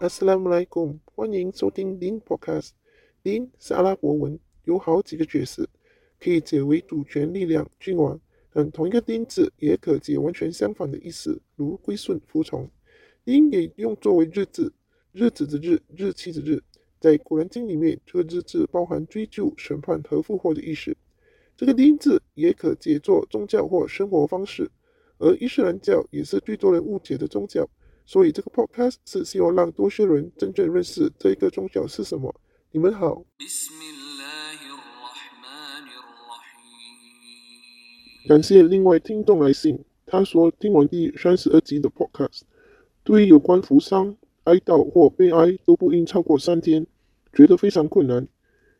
Assalamualaikum，欢迎收听钉 Podcast。钉是阿拉伯文，有好几个角色，可以解为主权、力量、君王，但同一个 Din 字也可解完全相反的意思，如归顺、服从。钉也用作为日字，日子的日，日期的日。在古兰经里面，这个日字包含追究、审判和复活的意思。这个 Din 字也可解作宗教或生活方式，而伊斯兰教也是最多人误解的宗教。所以这个 podcast 是希望让多些人真正认识这一个宗教是什么。你们好。感谢另外听众来信，他说听完第三十二集的 podcast，对于有关扶伤、哀悼或悲哀都不应超过三天，觉得非常困难，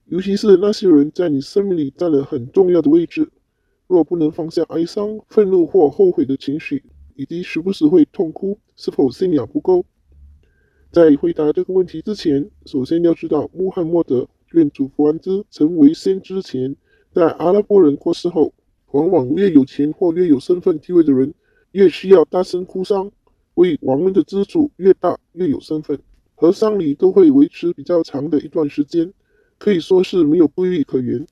尤其是那些人在你生命里占了很重要的位置，若不能放下哀伤、愤怒或后悔的情绪。以及时不时会痛哭，是否信仰不够？在回答这个问题之前，首先要知道，穆罕默德愿主福安之成为先知前，在阿拉伯人过世后，往往越有钱或越有身份地位的人，越需要大声哭丧，为亡人的资助越大，越有身份，和丧礼都会维持比较长的一段时间，可以说是没有规律可言。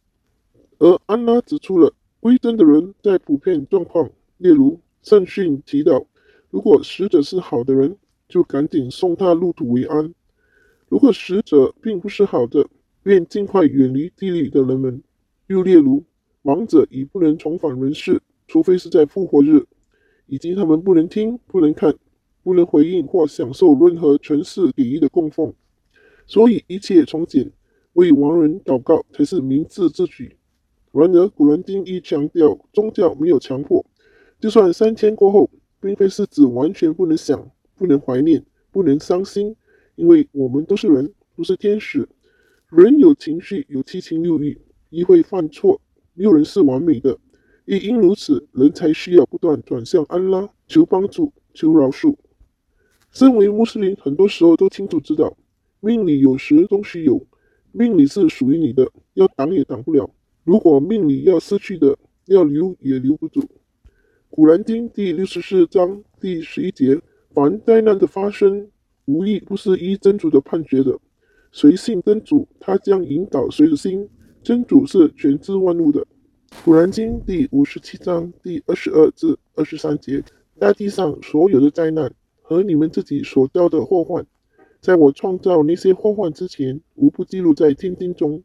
而安拉指出了归真的人在普遍状况，例如。圣训提到，如果死者是好的人，就赶紧送他入土为安；如果死者并不是好的，愿尽快远离地里的人们。又例如，亡者已不能重返人世，除非是在复活日，以及他们不能听、不能看、不能回应或享受任何权势礼仪的供奉。所以，一切从简，为亡人祷告才是明智之举。然而，古兰经亦强调，宗教没有强迫。就算三千过后，并非是指完全不能想、不能怀念、不能伤心，因为我们都是人，不是天使。人有情绪，有七情六欲，亦会犯错，没有人是完美的。亦因如此，人才需要不断转向安拉，求帮助，求饶恕。身为穆斯林，很多时候都清楚知道，命里有时终须有，命里是属于你的，要挡也挡不了。如果命里要失去的，要留也留不住。古兰经第六十四章第十一节：凡灾难的发生，无一不是依真主的判决的。谁信真主，他将引导谁的心。真主是全知万物的。古兰经第五十七章第二十二至二十三节：大地上所有的灾难和你们自己所遭的祸患，在我创造那些祸患之前，无不记录在天经中。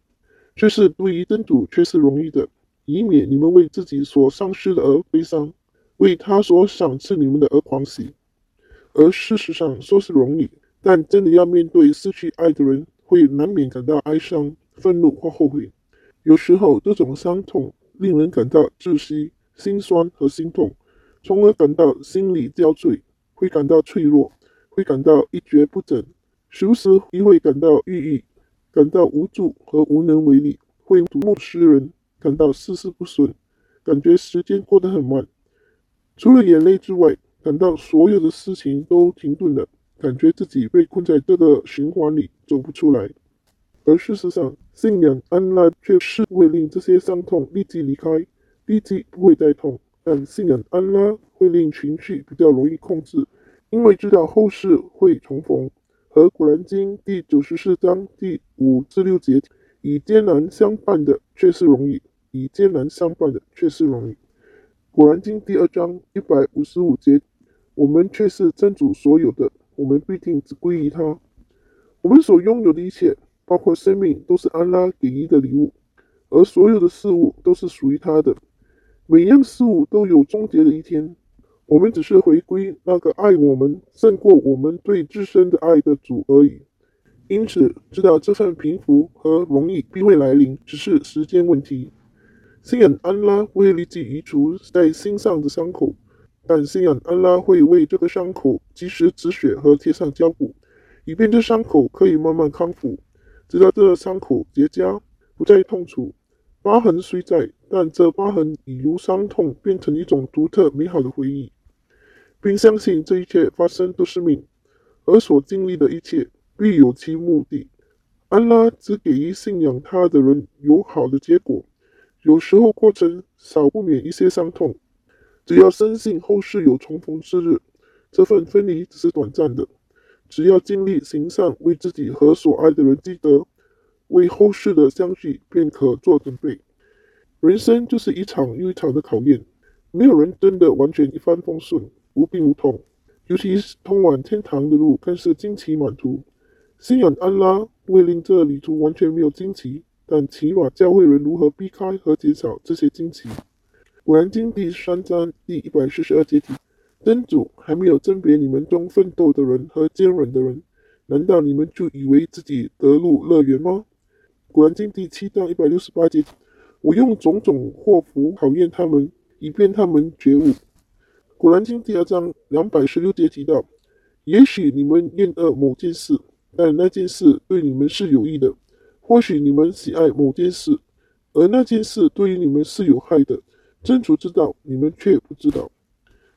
这是对于真主却是容易的，以免你们为自己所丧失的而悲伤。为他所赏赐你们的而狂喜，而事实上说是容易，但真的要面对失去爱的人，会难免感到哀伤、愤怒或后悔。有时候，这种伤痛令人感到窒息、心酸和心痛，从而感到心力交瘁，会感到脆弱，会感到一蹶不振，时不时亦会感到抑郁，感到无助和无能为力，会睹物思人，感到事事不顺，感觉时间过得很慢。除了眼泪之外，感到所有的事情都停顿了，感觉自己被困在这个循环里走不出来。而事实上，信仰安拉却是会令这些伤痛立即离开，立即不会再痛。但信仰安拉会令情绪比较容易控制，因为知道后世会重逢。和古兰经第九十四章第五至六节，以艰难相伴的却是容易，以艰难相伴的却是容易。古兰经第二章一百五十五节，我们却是真主所有的，我们必定只归于他。我们所拥有的一切，包括生命，都是安拉给予的礼物，而所有的事物都是属于他的。每样事物都有终结的一天，我们只是回归那个爱我们胜过我们对自身的爱的主而已。因此，知道这份平福和容易必会来临，只是时间问题。信仰安拉会立即移除在心上的伤口，但信仰安拉会为这个伤口及时止血和贴上胶布，以便这伤口可以慢慢康复，直到这伤口结痂，不再痛楚。疤痕虽在，但这疤痕已由伤痛变成一种独特美好的回忆，并相信这一切发生都是命，而所经历的一切必有其目的。安拉只给予信仰他的人有好的结果。有时候过程少不免一些伤痛，只要深信后世有重逢之日，这份分离只是短暂的。只要尽力行善，为自己和所爱的人积德，为后世的相聚便可做准备。人生就是一场又一场的考验，没有人真的完全一帆风顺、无病无痛。尤其是通往天堂的路，更是惊奇满途。信仰安拉未令这旅途完全没有惊奇，但起码教会人如何避开和减少这些惊奇。古兰经第三章第一百四十二节题：真主还没有甄别你们中奋斗的人和坚忍的人，难道你们就以为自己得入乐园吗？古兰经第七章一百六十八节。我用种种祸福考验他们，以便他们觉悟。古兰经第二章两百十六节提到：也许你们厌恶某件事，但那件事对你们是有益的；或许你们喜爱某件事，而那件事对于你们是有害的。真主知道，你们却不知道。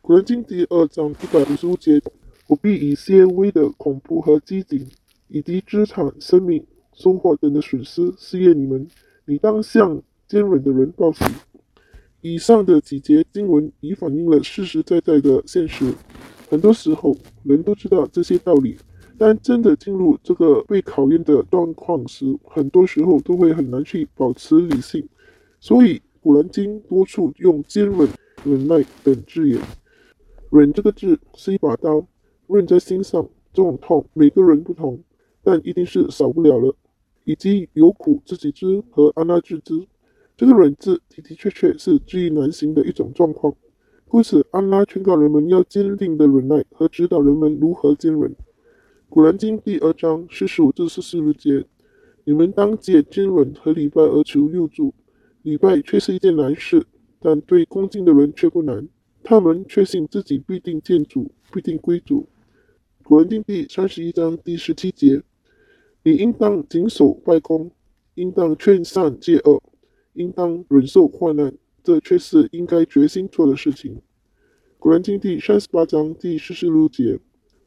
古兰经第二章一百五十五节：不必以些微的恐怖和饥馑，以及资产、生命、收获等的损失试验你们。你当向。坚韧的人报喜。以上的几节经文已反映了实实在在的现实。很多时候，人都知道这些道理，但真的进入这个被考验的状况时，很多时候都会很难去保持理性。所以，《古兰经》多处用坚韧、忍耐等字眼。忍这个字是一把刀，刃在心上，这种痛每个人不同，但一定是少不了了。以及有苦自己知和安拉自知。这个忍字的的确确是知易难行的一种状况，故此安拉劝告人们要坚定的忍耐和指导人们如何坚忍。古兰经第二章四十五至四十六节：你们当借坚忍和礼拜而求佑助，礼拜却是一件难事，但对恭敬的人却不难。他们确信自己必定见主，必定归主。古兰经第三十一章第十七节：你应当谨守拜功，应当劝善戒恶。应当忍受患难，这却是应该决心做的事情。古兰经第三十八章第四十六节：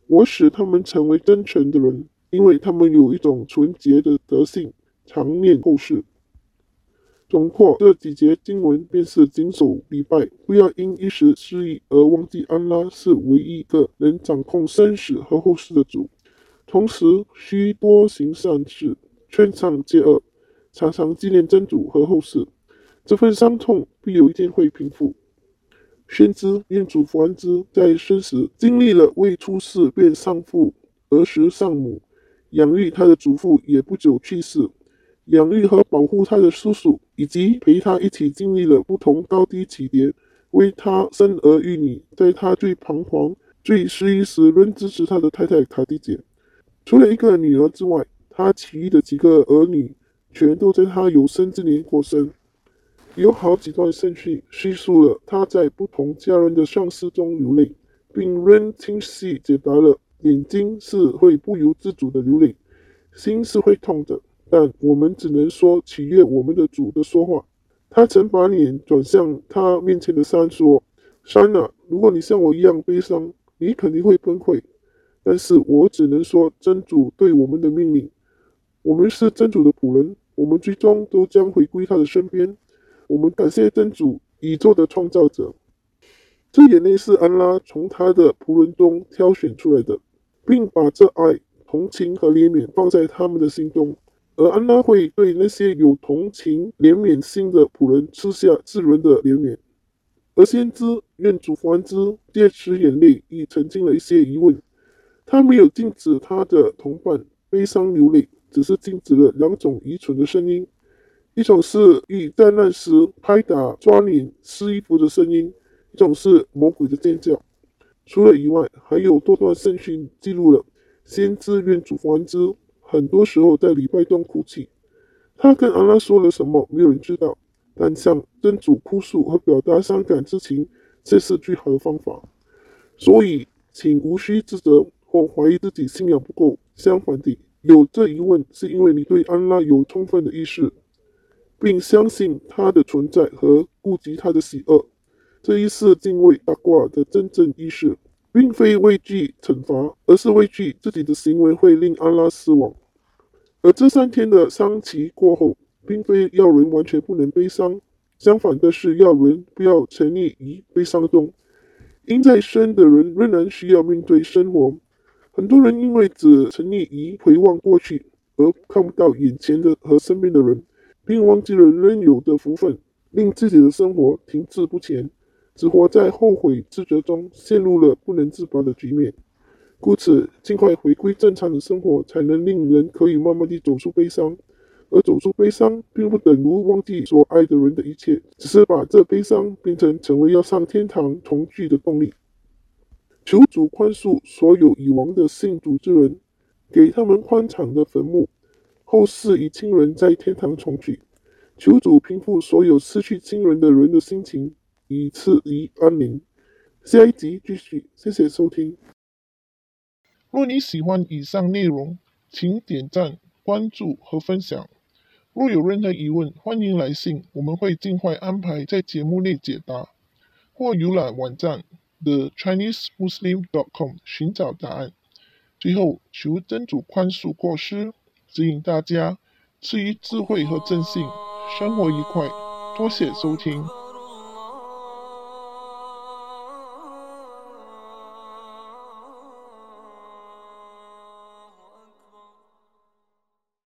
我使他们成为真诚的人，因为他们有一种纯洁的德性，常念后世。总括这几节经文，便是谨守礼拜，不要因一时失意而忘记安拉是唯一一个能掌控生死和后世的主。同时，需多行善事，劝善戒恶。常常纪念真主和后世，这份伤痛必有一天会平复。宣之愿主福安之，在生时经历了未出世便丧父，儿时丧母，养育他的祖父也不久去世，养育和保护他的叔叔，以及陪他一起经历了不同高低起跌，为他生儿育女，在他最彷徨、最失意时仍支持他的太太卡蒂姐。除了一个女儿之外，他其余的几个儿女。全都在他有生之年过生。有好几段圣训叙述了他在不同家人的丧事中流泪，并仍清晰解答了：眼睛是会不由自主的流泪，心是会痛的，但我们只能说取悦我们的主的说话。他曾把脸转向他面前的山，说：“山啊，如果你像我一样悲伤，你肯定会崩溃。但是我只能说，真主对我们的命令，我们是真主的仆人。”我们最终都将回归他的身边。我们感谢真主，宇宙的创造者。这眼泪是安拉从他的仆人中挑选出来的，并把这爱、同情和怜悯放在他们的心中。而安拉会对那些有同情、怜悯心的仆人赐下至人的怜悯。而先知愿主福安之借此眼泪，已澄清了一些疑问。他没有禁止他的同伴悲伤流泪。只是禁止了两种愚蠢的声音，一种是遇灾难时拍打、抓脸、撕衣服的声音，一种是魔鬼的尖叫。除了以外，还有多段圣训记录了先知愿主福安之，很多时候在礼拜中哭泣。他跟安拉说了什么，没有人知道，但向真主哭诉和表达伤感之情，这是最好的方法。所以，请无需自责或怀疑自己信仰不够，相反地。有这疑问，是因为你对安拉有充分的意识，并相信他的存在和顾及他的喜恶。这一是敬畏大挂的真正意识，并非畏惧惩罚，而是畏惧自己的行为会令安拉失望。而这三天的丧期过后，并非要人完全不能悲伤，相反的是要人不要沉溺于悲伤中，因在生的人仍然需要面对生活。很多人因为只沉溺于回望过去，而看不到眼前的和身边的人，并忘记了仍有的福分，令自己的生活停滞不前，只活在后悔自责中，陷入了不能自拔的局面。故此，尽快回归正常的生活，才能令人可以慢慢地走出悲伤。而走出悲伤，并不等于忘记所爱的人的一切，只是把这悲伤变成成为要上天堂重聚的动力。求主宽恕所有已亡的信主之人，给他们宽敞的坟墓，后世与亲人在天堂重聚。求主平复所有失去亲人的人的心情，以赐予安宁。下一集继续，谢谢收听。若你喜欢以上内容，请点赞、关注和分享。若有任何疑问，欢迎来信，我们会尽快安排在节目内解答，或浏览网站 thechinesemuslim.com 寻找答案。最后，求真主宽恕过失，指引大家赐予智慧和正信，生活愉快。多谢收听。